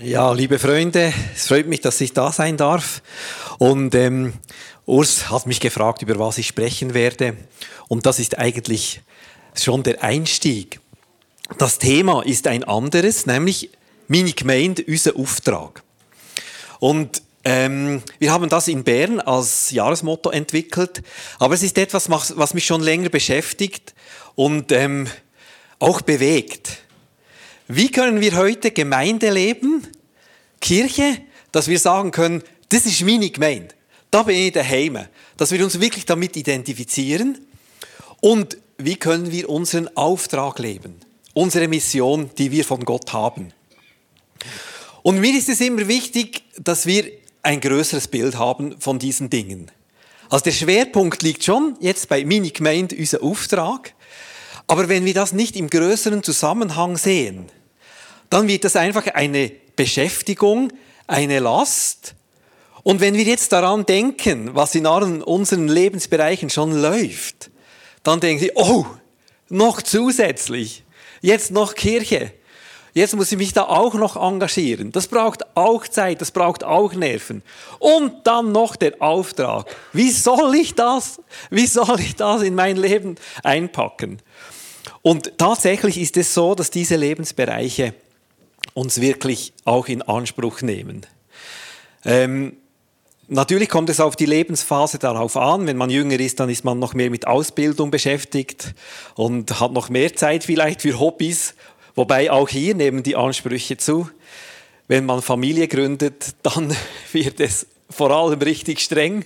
Ja, liebe Freunde, es freut mich, dass ich da sein darf. Und ähm, Urs hat mich gefragt, über was ich sprechen werde. Und das ist eigentlich schon der Einstieg. Das Thema ist ein anderes, nämlich meine Gemeinde, unser Auftrag. Und ähm, wir haben das in Bern als Jahresmotto entwickelt, aber es ist etwas, was mich schon länger beschäftigt und ähm, auch bewegt. Wie können wir heute Gemeinde leben, Kirche, dass wir sagen können, das ist meine Gemeinde, da bin ich daheim, dass wir uns wirklich damit identifizieren. Und wie können wir unseren Auftrag leben, unsere Mission, die wir von Gott haben. Und mir ist es immer wichtig, dass wir ein größeres Bild haben von diesen Dingen. Also der Schwerpunkt liegt schon jetzt bei Mini-Gemeinde, unser Auftrag. Aber wenn wir das nicht im größeren Zusammenhang sehen, dann wird das einfach eine Beschäftigung, eine Last. Und wenn wir jetzt daran denken, was in allen unseren Lebensbereichen schon läuft, dann denken Sie, oh, noch zusätzlich, jetzt noch Kirche, jetzt muss ich mich da auch noch engagieren. Das braucht auch Zeit, das braucht auch Nerven. Und dann noch der Auftrag. Wie soll ich das, wie soll ich das in mein Leben einpacken? Und tatsächlich ist es so, dass diese Lebensbereiche uns wirklich auch in Anspruch nehmen. Ähm, natürlich kommt es auf die Lebensphase darauf an. Wenn man jünger ist, dann ist man noch mehr mit Ausbildung beschäftigt und hat noch mehr Zeit vielleicht für Hobbys. Wobei auch hier nehmen die Ansprüche zu. Wenn man Familie gründet, dann wird es vor allem richtig streng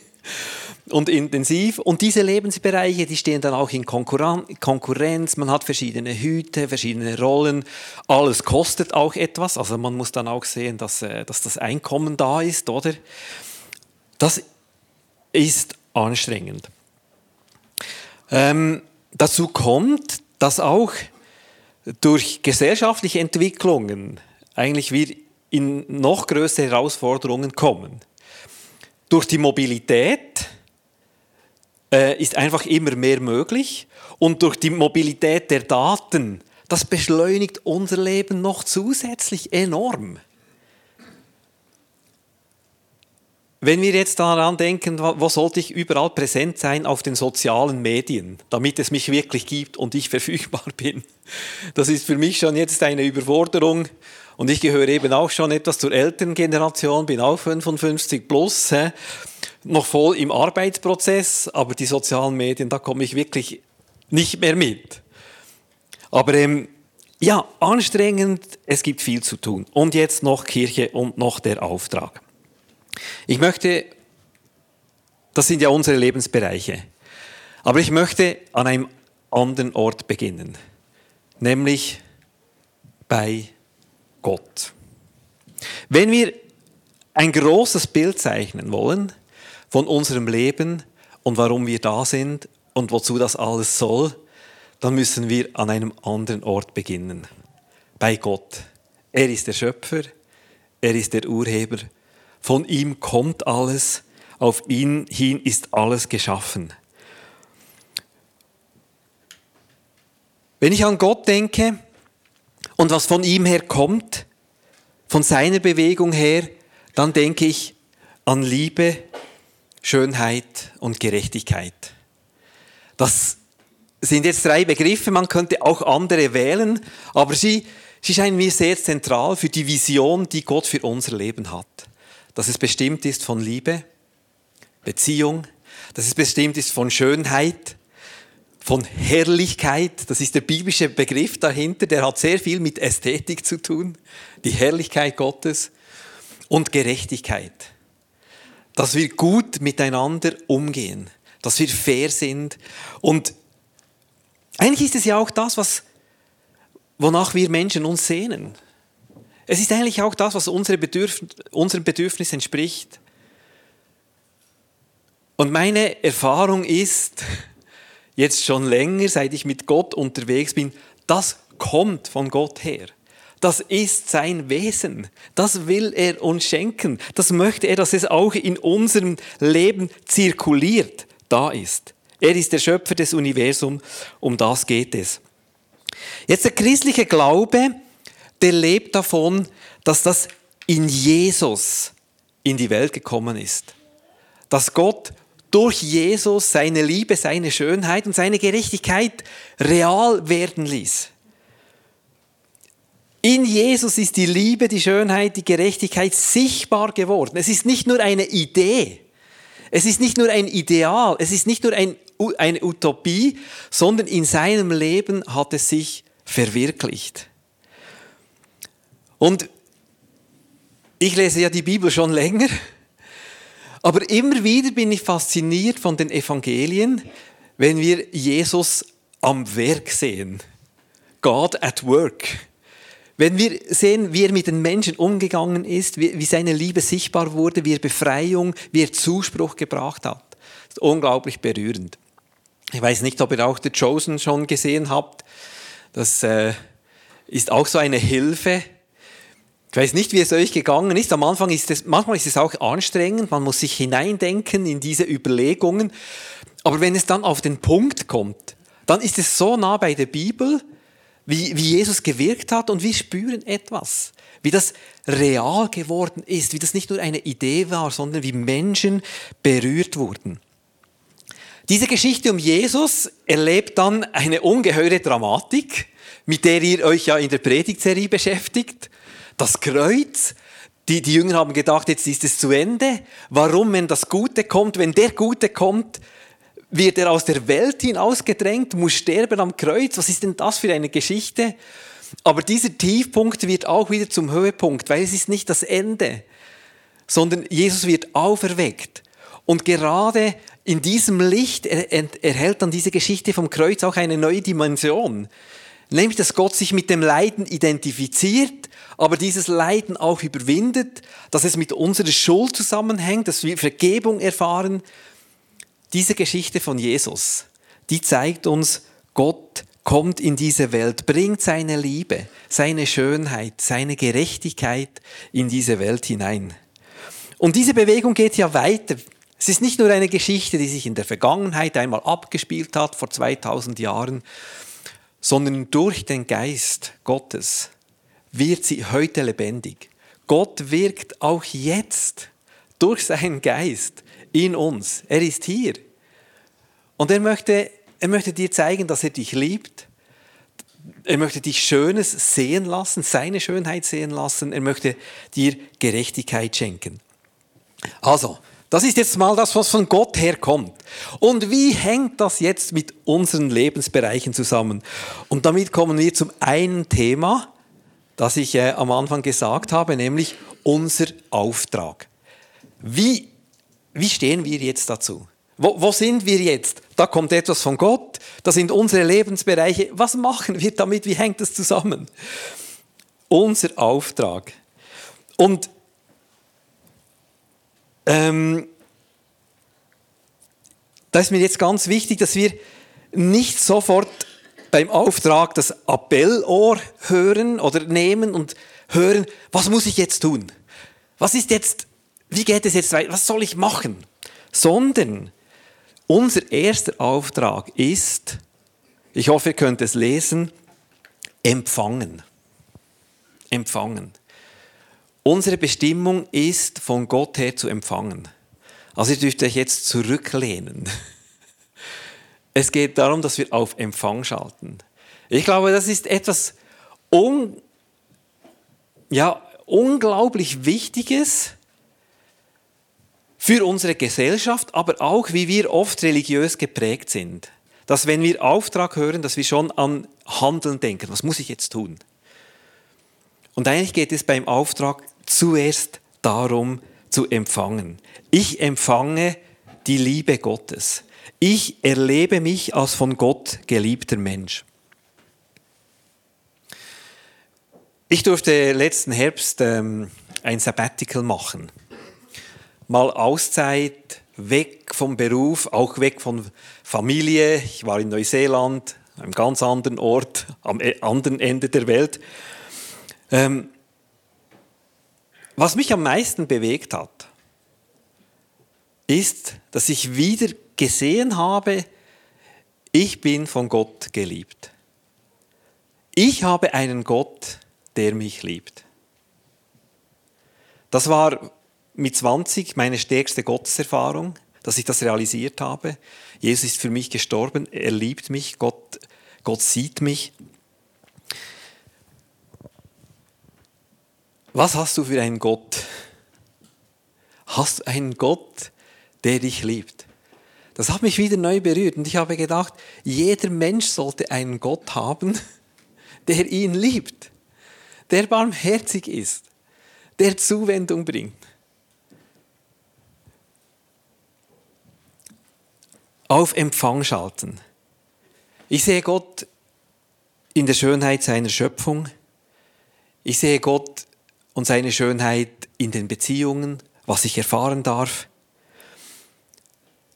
und intensiv. Und diese Lebensbereiche, die stehen dann auch in Konkurrenz. Man hat verschiedene Hüte, verschiedene Rollen. Alles kostet auch etwas. Also man muss dann auch sehen, dass, äh, dass das Einkommen da ist, oder? Das ist anstrengend. Ähm, dazu kommt, dass auch durch gesellschaftliche Entwicklungen eigentlich wir in noch größere Herausforderungen kommen. Durch die Mobilität äh, ist einfach immer mehr möglich und durch die Mobilität der Daten, das beschleunigt unser Leben noch zusätzlich enorm. Wenn wir jetzt daran denken, wo sollte ich überall präsent sein auf den sozialen Medien, damit es mich wirklich gibt und ich verfügbar bin, das ist für mich schon jetzt eine Überforderung. Und ich gehöre eben auch schon etwas zur älteren Generation, bin auch 55 plus noch voll im Arbeitsprozess, aber die sozialen Medien, da komme ich wirklich nicht mehr mit. Aber ähm, ja, anstrengend, es gibt viel zu tun. Und jetzt noch Kirche und noch der Auftrag. Ich möchte, das sind ja unsere Lebensbereiche, aber ich möchte an einem anderen Ort beginnen, nämlich bei Gott. Wenn wir ein großes Bild zeichnen wollen, von unserem Leben und warum wir da sind und wozu das alles soll, dann müssen wir an einem anderen Ort beginnen. Bei Gott. Er ist der Schöpfer, er ist der Urheber. Von ihm kommt alles, auf ihn hin ist alles geschaffen. Wenn ich an Gott denke und was von ihm her kommt, von seiner Bewegung her, dann denke ich an Liebe, Schönheit und Gerechtigkeit. Das sind jetzt drei Begriffe, man könnte auch andere wählen, aber sie, sie scheinen mir sehr zentral für die Vision, die Gott für unser Leben hat. Dass es bestimmt ist von Liebe, Beziehung, dass es bestimmt ist von Schönheit, von Herrlichkeit, das ist der biblische Begriff dahinter, der hat sehr viel mit Ästhetik zu tun, die Herrlichkeit Gottes und Gerechtigkeit dass wir gut miteinander umgehen, dass wir fair sind. Und eigentlich ist es ja auch das, was, wonach wir Menschen uns sehnen. Es ist eigentlich auch das, was unsere Bedürf unserem Bedürfnis entspricht. Und meine Erfahrung ist, jetzt schon länger, seit ich mit Gott unterwegs bin, das kommt von Gott her. Das ist sein Wesen. Das will er uns schenken. Das möchte er, dass es auch in unserem Leben zirkuliert, da ist. Er ist der Schöpfer des Universums, um das geht es. Jetzt der christliche Glaube, der lebt davon, dass das in Jesus in die Welt gekommen ist. Dass Gott durch Jesus seine Liebe, seine Schönheit und seine Gerechtigkeit real werden ließ. In Jesus ist die Liebe, die Schönheit, die Gerechtigkeit sichtbar geworden. Es ist nicht nur eine Idee, es ist nicht nur ein Ideal, es ist nicht nur ein, eine Utopie, sondern in seinem Leben hat es sich verwirklicht. Und ich lese ja die Bibel schon länger, aber immer wieder bin ich fasziniert von den Evangelien, wenn wir Jesus am Werk sehen. God at work. Wenn wir sehen, wie er mit den Menschen umgegangen ist, wie, seine Liebe sichtbar wurde, wie er Befreiung, wie er Zuspruch gebracht hat, das ist unglaublich berührend. Ich weiß nicht, ob ihr auch The Chosen schon gesehen habt. Das äh, ist auch so eine Hilfe. Ich weiß nicht, wie es euch gegangen ist. Am Anfang ist es, manchmal ist es auch anstrengend. Man muss sich hineindenken in diese Überlegungen. Aber wenn es dann auf den Punkt kommt, dann ist es so nah bei der Bibel, wie, wie Jesus gewirkt hat und wir spüren etwas, wie das real geworden ist, wie das nicht nur eine Idee war, sondern wie Menschen berührt wurden. Diese Geschichte um Jesus erlebt dann eine ungeheure Dramatik, mit der ihr euch ja in der Predigtserie beschäftigt. Das Kreuz, die, die Jünger haben gedacht, jetzt ist es zu Ende. Warum, wenn das Gute kommt, wenn der Gute kommt, wird er aus der Welt hinausgedrängt, muss sterben am Kreuz. Was ist denn das für eine Geschichte? Aber dieser Tiefpunkt wird auch wieder zum Höhepunkt, weil es ist nicht das Ende, sondern Jesus wird auferweckt. Und gerade in diesem Licht erhält dann diese Geschichte vom Kreuz auch eine neue Dimension. Nämlich, dass Gott sich mit dem Leiden identifiziert, aber dieses Leiden auch überwindet, dass es mit unserer Schuld zusammenhängt, dass wir Vergebung erfahren diese Geschichte von Jesus, die zeigt uns, Gott kommt in diese Welt, bringt seine Liebe, seine Schönheit, seine Gerechtigkeit in diese Welt hinein. Und diese Bewegung geht ja weiter. Es ist nicht nur eine Geschichte, die sich in der Vergangenheit einmal abgespielt hat, vor 2000 Jahren, sondern durch den Geist Gottes wird sie heute lebendig. Gott wirkt auch jetzt durch seinen Geist in uns. Er ist hier. Und er möchte, er möchte dir zeigen, dass er dich liebt. Er möchte dich Schönes sehen lassen, seine Schönheit sehen lassen. Er möchte dir Gerechtigkeit schenken. Also, das ist jetzt mal das, was von Gott herkommt. Und wie hängt das jetzt mit unseren Lebensbereichen zusammen? Und damit kommen wir zum einen Thema, das ich äh, am Anfang gesagt habe, nämlich unser Auftrag. Wie wie stehen wir jetzt dazu? Wo, wo, sind wir jetzt? Da kommt etwas von Gott, das sind unsere Lebensbereiche. Was machen wir damit? Wie hängt das zusammen? Unser Auftrag. Und ähm, da ist mir jetzt ganz wichtig, dass wir nicht sofort beim Auftrag das Appellohr hören oder nehmen und hören, was muss ich jetzt tun? Was ist jetzt wie geht es jetzt weiter, was soll ich machen? Sondern unser erster Auftrag ist, ich hoffe, ihr könnt es lesen, empfangen. Empfangen. Unsere Bestimmung ist, von Gott her zu empfangen. Also ihr dürft euch jetzt zurücklehnen. Es geht darum, dass wir auf Empfang schalten. Ich glaube, das ist etwas un ja, unglaublich Wichtiges, für unsere Gesellschaft, aber auch wie wir oft religiös geprägt sind. Dass wenn wir Auftrag hören, dass wir schon an Handeln denken. Was muss ich jetzt tun? Und eigentlich geht es beim Auftrag zuerst darum zu empfangen. Ich empfange die Liebe Gottes. Ich erlebe mich als von Gott geliebter Mensch. Ich durfte letzten Herbst ähm, ein Sabbatical machen mal Auszeit, weg vom Beruf, auch weg von Familie. Ich war in Neuseeland, einem ganz anderen Ort, am e-, anderen Ende der Welt. Ähm, was mich am meisten bewegt hat, ist, dass ich wieder gesehen habe, ich bin von Gott geliebt. Ich habe einen Gott, der mich liebt. Das war mit 20 meine stärkste Gotteserfahrung, dass ich das realisiert habe. Jesus ist für mich gestorben, er liebt mich, Gott, Gott sieht mich. Was hast du für einen Gott? Hast du einen Gott, der dich liebt? Das hat mich wieder neu berührt und ich habe gedacht, jeder Mensch sollte einen Gott haben, der ihn liebt, der barmherzig ist, der Zuwendung bringt. Auf Empfang schalten. Ich sehe Gott in der Schönheit seiner Schöpfung. Ich sehe Gott und seine Schönheit in den Beziehungen, was ich erfahren darf.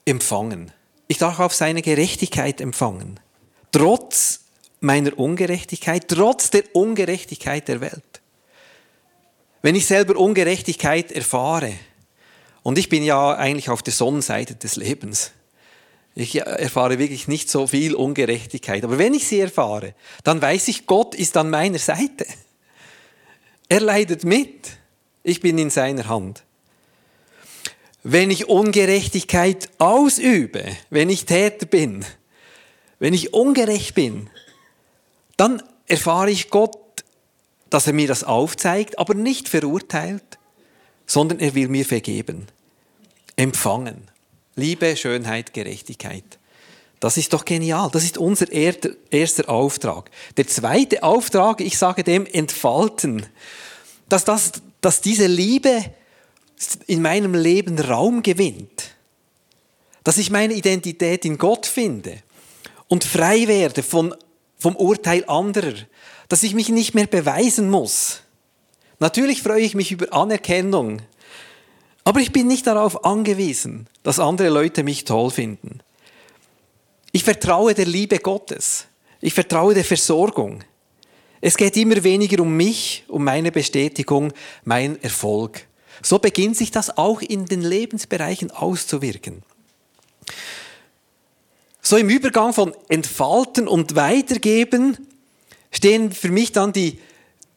Empfangen. Ich darf auf seine Gerechtigkeit empfangen. Trotz meiner Ungerechtigkeit, trotz der Ungerechtigkeit der Welt. Wenn ich selber Ungerechtigkeit erfahre, und ich bin ja eigentlich auf der Sonnenseite des Lebens, ich erfahre wirklich nicht so viel Ungerechtigkeit, aber wenn ich sie erfahre, dann weiß ich, Gott ist an meiner Seite. Er leidet mit. Ich bin in seiner Hand. Wenn ich Ungerechtigkeit ausübe, wenn ich Täter bin, wenn ich ungerecht bin, dann erfahre ich Gott, dass er mir das aufzeigt, aber nicht verurteilt, sondern er will mir vergeben. Empfangen. Liebe, Schönheit, Gerechtigkeit. Das ist doch genial. Das ist unser erster Auftrag. Der zweite Auftrag, ich sage dem entfalten. Dass, das, dass diese Liebe in meinem Leben Raum gewinnt. Dass ich meine Identität in Gott finde und frei werde von, vom Urteil anderer. Dass ich mich nicht mehr beweisen muss. Natürlich freue ich mich über Anerkennung. Aber ich bin nicht darauf angewiesen, dass andere Leute mich toll finden. Ich vertraue der Liebe Gottes. Ich vertraue der Versorgung. Es geht immer weniger um mich, um meine Bestätigung, mein Erfolg. So beginnt sich das auch in den Lebensbereichen auszuwirken. So im Übergang von Entfalten und Weitergeben stehen für mich dann die,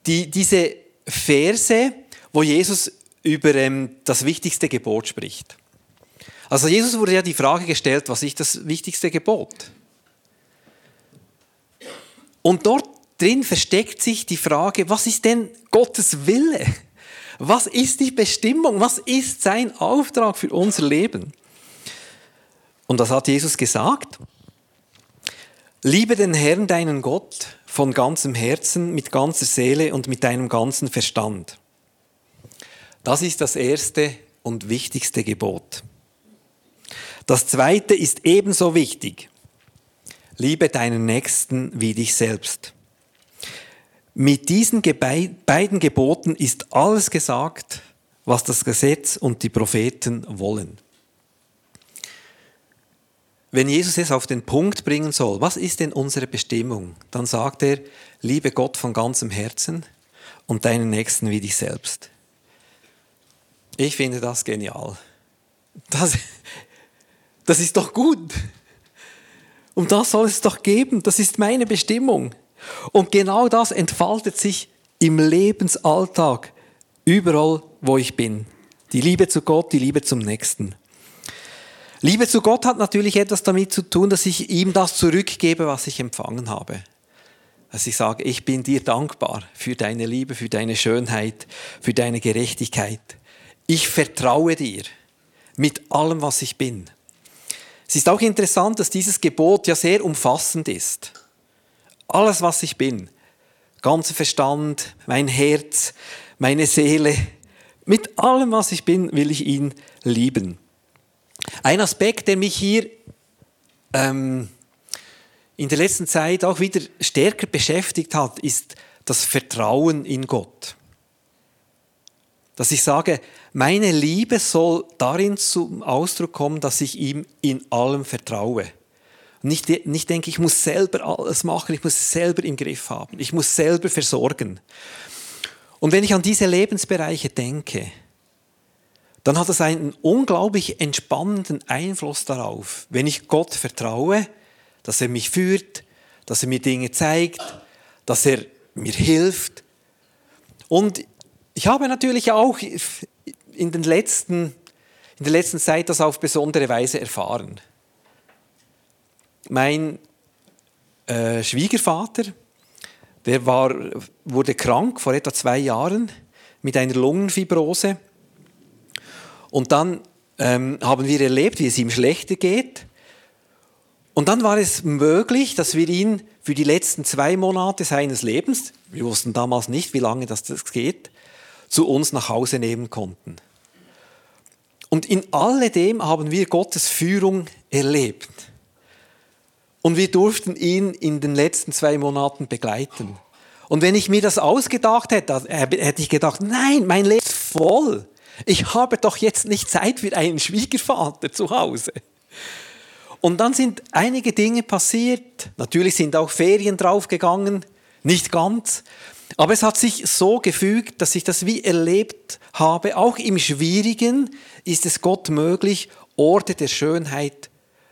die, diese Verse, wo Jesus über ähm, das wichtigste Gebot spricht. Also Jesus wurde ja die Frage gestellt, was ist das wichtigste Gebot? Und dort drin versteckt sich die Frage, was ist denn Gottes Wille? Was ist die Bestimmung? Was ist sein Auftrag für unser Leben? Und das hat Jesus gesagt. Liebe den Herrn, deinen Gott, von ganzem Herzen, mit ganzer Seele und mit deinem ganzen Verstand. Das ist das erste und wichtigste Gebot. Das zweite ist ebenso wichtig. Liebe deinen Nächsten wie dich selbst. Mit diesen beiden Geboten ist alles gesagt, was das Gesetz und die Propheten wollen. Wenn Jesus es auf den Punkt bringen soll, was ist denn unsere Bestimmung? Dann sagt er, liebe Gott von ganzem Herzen und deinen Nächsten wie dich selbst. Ich finde das genial. Das, das ist doch gut. Um das soll es doch geben. Das ist meine Bestimmung. Und genau das entfaltet sich im Lebensalltag, überall, wo ich bin. Die Liebe zu Gott, die Liebe zum Nächsten. Liebe zu Gott hat natürlich etwas damit zu tun, dass ich ihm das zurückgebe, was ich empfangen habe. Dass ich sage, ich bin dir dankbar für deine Liebe, für deine Schönheit, für deine Gerechtigkeit. Ich vertraue dir mit allem, was ich bin. Es ist auch interessant, dass dieses Gebot ja sehr umfassend ist. Alles, was ich bin, ganzer Verstand, mein Herz, meine Seele, mit allem, was ich bin, will ich ihn lieben. Ein Aspekt, der mich hier ähm, in der letzten Zeit auch wieder stärker beschäftigt hat, ist das Vertrauen in Gott. Dass ich sage, meine Liebe soll darin zum Ausdruck kommen, dass ich ihm in allem vertraue. Nicht, nicht denke, ich muss selber alles machen, ich muss es selber im Griff haben, ich muss selber versorgen. Und wenn ich an diese Lebensbereiche denke, dann hat das einen unglaublich entspannenden Einfluss darauf, wenn ich Gott vertraue, dass er mich führt, dass er mir Dinge zeigt, dass er mir hilft. Und ich habe natürlich auch in, den letzten, in der letzten Zeit das auf besondere Weise erfahren. Mein äh, Schwiegervater, der war, wurde krank vor etwa zwei Jahren mit einer Lungenfibrose. Und dann ähm, haben wir erlebt, wie es ihm schlechter geht. Und dann war es möglich, dass wir ihn für die letzten zwei Monate seines Lebens, wir wussten damals nicht, wie lange das geht, zu uns nach Hause nehmen konnten. Und in alledem haben wir Gottes Führung erlebt. Und wir durften ihn in den letzten zwei Monaten begleiten. Und wenn ich mir das ausgedacht hätte, hätte ich gedacht, nein, mein Leben ist voll. Ich habe doch jetzt nicht Zeit für einen Schwiegervater zu Hause. Und dann sind einige Dinge passiert. Natürlich sind auch Ferien draufgegangen, nicht ganz. Aber es hat sich so gefügt, dass ich das wie erlebt habe. Auch im Schwierigen ist es Gott möglich, Orte der Schönheit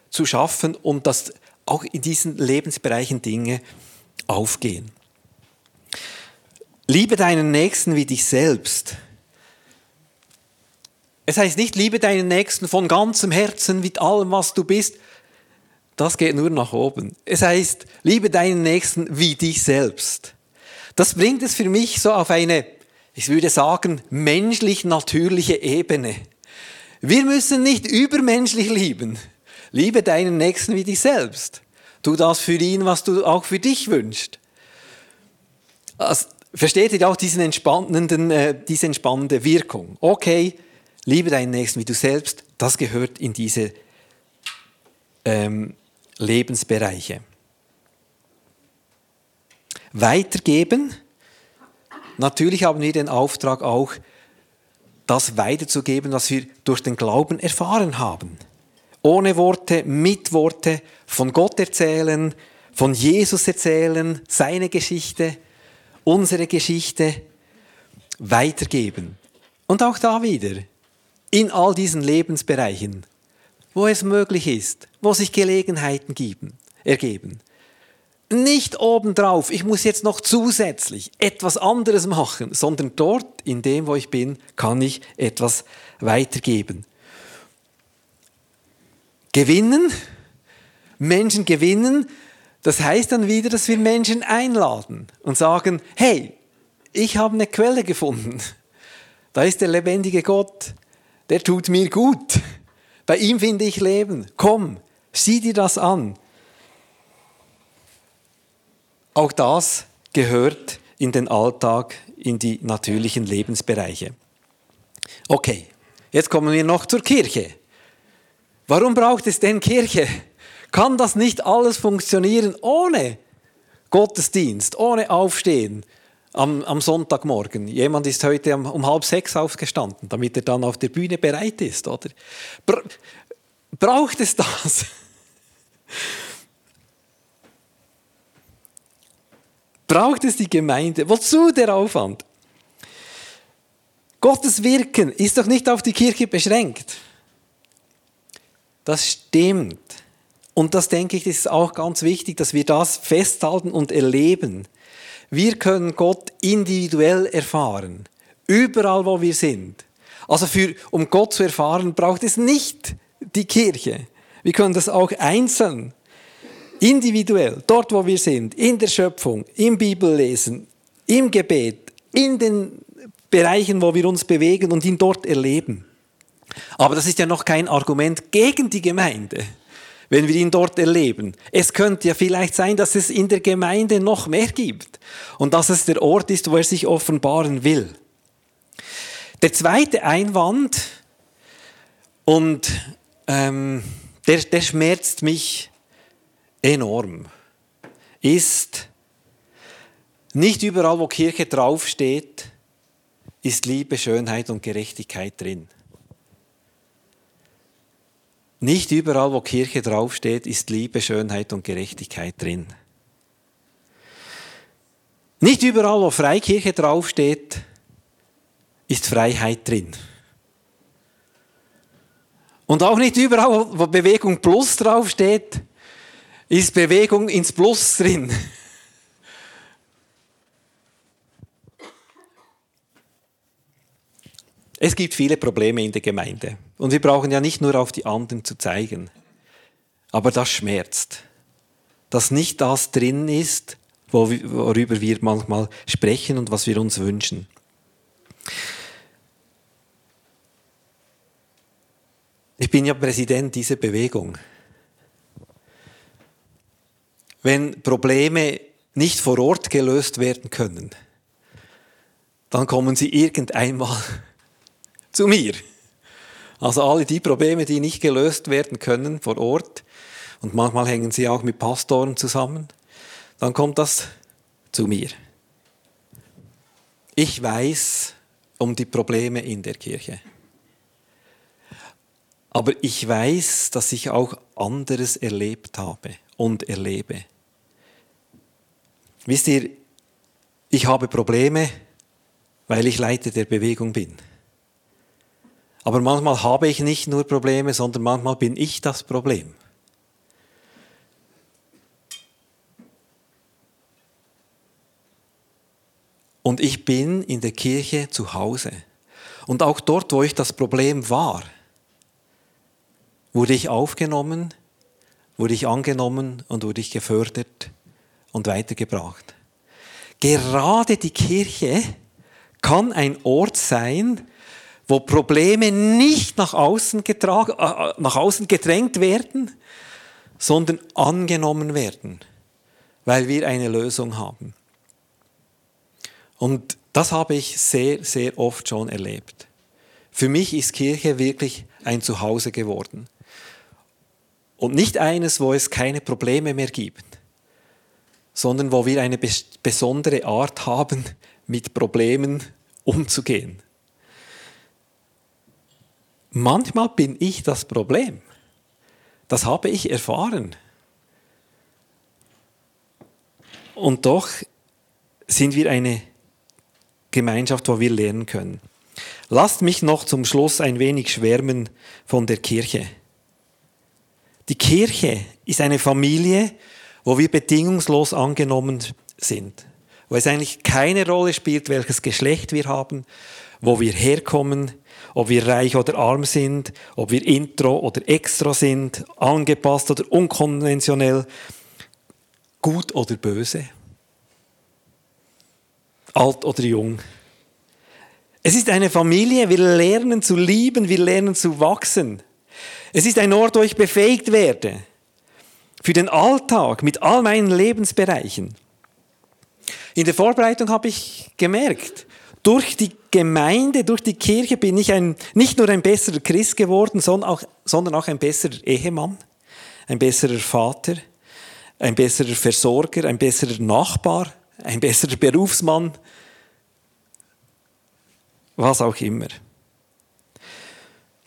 zu schaffen und dass auch in diesen Lebensbereichen Dinge aufgehen. Liebe deinen Nächsten wie dich selbst. Es heißt nicht, liebe deinen Nächsten von ganzem Herzen, mit allem, was du bist, das geht nur nach oben. Es heißt, liebe deinen Nächsten wie dich selbst. Das bringt es für mich so auf eine, ich würde sagen, menschlich-natürliche Ebene. Wir müssen nicht übermenschlich lieben. Liebe deinen Nächsten wie dich selbst. Tu das für ihn, was du auch für dich wünschst. Also, versteht ihr auch diesen entspannenden, äh, diese entspannende Wirkung? Okay, liebe deinen Nächsten wie du selbst, das gehört in diese ähm, Lebensbereiche. Weitergeben. Natürlich haben wir den Auftrag auch, das weiterzugeben, was wir durch den Glauben erfahren haben. Ohne Worte, mit Worte, von Gott erzählen, von Jesus erzählen, seine Geschichte, unsere Geschichte weitergeben. Und auch da wieder, in all diesen Lebensbereichen wo es möglich ist, wo sich Gelegenheiten geben, ergeben. Nicht obendrauf, ich muss jetzt noch zusätzlich etwas anderes machen, sondern dort, in dem, wo ich bin, kann ich etwas weitergeben. Gewinnen, Menschen gewinnen, das heißt dann wieder, dass wir Menschen einladen und sagen, hey, ich habe eine Quelle gefunden. Da ist der lebendige Gott, der tut mir gut. Bei ihm finde ich Leben. Komm, sieh dir das an. Auch das gehört in den Alltag, in die natürlichen Lebensbereiche. Okay, jetzt kommen wir noch zur Kirche. Warum braucht es denn Kirche? Kann das nicht alles funktionieren ohne Gottesdienst, ohne Aufstehen, am, am Sonntagmorgen. Jemand ist heute um, um halb sechs aufgestanden, damit er dann auf der Bühne bereit ist, oder? Bra braucht es das? Braucht es die Gemeinde? Wozu der Aufwand? Gottes Wirken ist doch nicht auf die Kirche beschränkt. Das stimmt. Und das denke ich, ist auch ganz wichtig, dass wir das festhalten und erleben. Wir können Gott individuell erfahren, überall wo wir sind. Also für, um Gott zu erfahren, braucht es nicht die Kirche. Wir können das auch einzeln, individuell, dort wo wir sind, in der Schöpfung, im Bibellesen, im Gebet, in den Bereichen, wo wir uns bewegen und ihn dort erleben. Aber das ist ja noch kein Argument gegen die Gemeinde wenn wir ihn dort erleben. Es könnte ja vielleicht sein, dass es in der Gemeinde noch mehr gibt und dass es der Ort ist, wo er sich offenbaren will. Der zweite Einwand, und ähm, der, der schmerzt mich enorm, ist, nicht überall, wo Kirche draufsteht, ist Liebe, Schönheit und Gerechtigkeit drin. Nicht überall, wo Kirche draufsteht, ist Liebe, Schönheit und Gerechtigkeit drin. Nicht überall, wo Freikirche draufsteht, ist Freiheit drin. Und auch nicht überall, wo Bewegung Plus draufsteht, ist Bewegung ins Plus drin. Es gibt viele Probleme in der Gemeinde. Und wir brauchen ja nicht nur auf die anderen zu zeigen. Aber das schmerzt. Dass nicht das drin ist, worüber wir manchmal sprechen und was wir uns wünschen. Ich bin ja Präsident dieser Bewegung. Wenn Probleme nicht vor Ort gelöst werden können, dann kommen sie irgendeinmal zu mir. Also alle die Probleme, die nicht gelöst werden können vor Ort, und manchmal hängen sie auch mit Pastoren zusammen, dann kommt das zu mir. Ich weiß um die Probleme in der Kirche. Aber ich weiß, dass ich auch anderes erlebt habe und erlebe. Wisst ihr, ich habe Probleme, weil ich Leiter der Bewegung bin. Aber manchmal habe ich nicht nur Probleme, sondern manchmal bin ich das Problem. Und ich bin in der Kirche zu Hause. Und auch dort, wo ich das Problem war, wurde ich aufgenommen, wurde ich angenommen und wurde ich gefördert und weitergebracht. Gerade die Kirche kann ein Ort sein, wo Probleme nicht nach außen, getragen, äh, nach außen gedrängt werden, sondern angenommen werden, weil wir eine Lösung haben. Und das habe ich sehr, sehr oft schon erlebt. Für mich ist Kirche wirklich ein Zuhause geworden. Und nicht eines, wo es keine Probleme mehr gibt, sondern wo wir eine besondere Art haben, mit Problemen umzugehen. Manchmal bin ich das Problem. Das habe ich erfahren. Und doch sind wir eine Gemeinschaft, wo wir lernen können. Lasst mich noch zum Schluss ein wenig schwärmen von der Kirche. Die Kirche ist eine Familie, wo wir bedingungslos angenommen sind, wo es eigentlich keine Rolle spielt, welches Geschlecht wir haben, wo wir herkommen, ob wir reich oder arm sind, ob wir intro oder extra sind, angepasst oder unkonventionell, gut oder böse alt oder jung. Es ist eine Familie, wir lernen zu lieben, wir lernen zu wachsen. Es ist ein Ort, wo ich befähigt werde für den Alltag mit all meinen Lebensbereichen. In der Vorbereitung habe ich gemerkt, durch die Gemeinde, durch die Kirche bin ich ein, nicht nur ein besserer Christ geworden, sondern auch, sondern auch ein besserer Ehemann, ein besserer Vater, ein besserer Versorger, ein besserer Nachbar, ein besserer Berufsmann, was auch immer.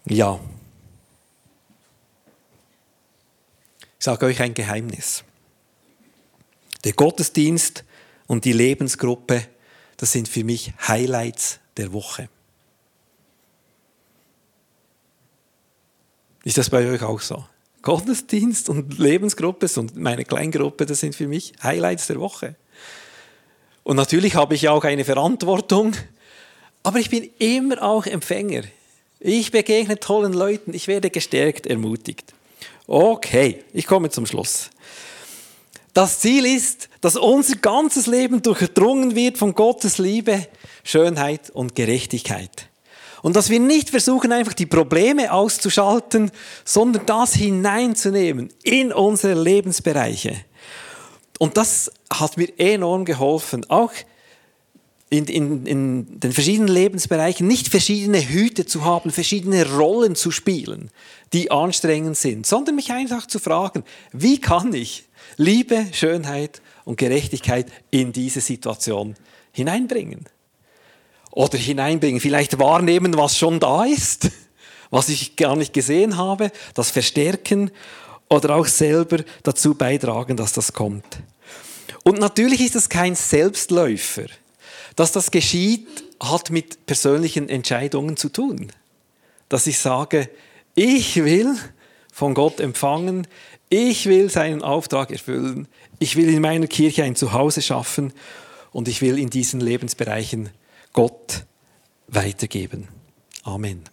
Ja. Ich sage euch ein Geheimnis. Der Gottesdienst und die Lebensgruppe, das sind für mich Highlights der Woche. Ist das bei euch auch so? Gottesdienst und Lebensgruppe und meine Kleingruppe, das sind für mich Highlights der Woche. Und natürlich habe ich auch eine Verantwortung, aber ich bin immer auch Empfänger. Ich begegne tollen Leuten, ich werde gestärkt, ermutigt. Okay, ich komme zum Schluss. Das Ziel ist, dass unser ganzes Leben durchdrungen wird von Gottes Liebe, Schönheit und Gerechtigkeit. Und dass wir nicht versuchen, einfach die Probleme auszuschalten, sondern das hineinzunehmen in unsere Lebensbereiche. Und das hat mir enorm geholfen, auch in, in, in den verschiedenen Lebensbereichen nicht verschiedene Hüte zu haben, verschiedene Rollen zu spielen, die anstrengend sind, sondern mich einfach zu fragen, wie kann ich Liebe, Schönheit und Gerechtigkeit in diese Situation hineinbringen? Oder hineinbringen, vielleicht wahrnehmen, was schon da ist, was ich gar nicht gesehen habe, das verstärken oder auch selber dazu beitragen, dass das kommt. Und natürlich ist das kein Selbstläufer. Dass das geschieht, hat mit persönlichen Entscheidungen zu tun. Dass ich sage, ich will von Gott empfangen. Ich will seinen Auftrag erfüllen. Ich will in meiner Kirche ein Zuhause schaffen und ich will in diesen Lebensbereichen Gott weitergeben. Amen.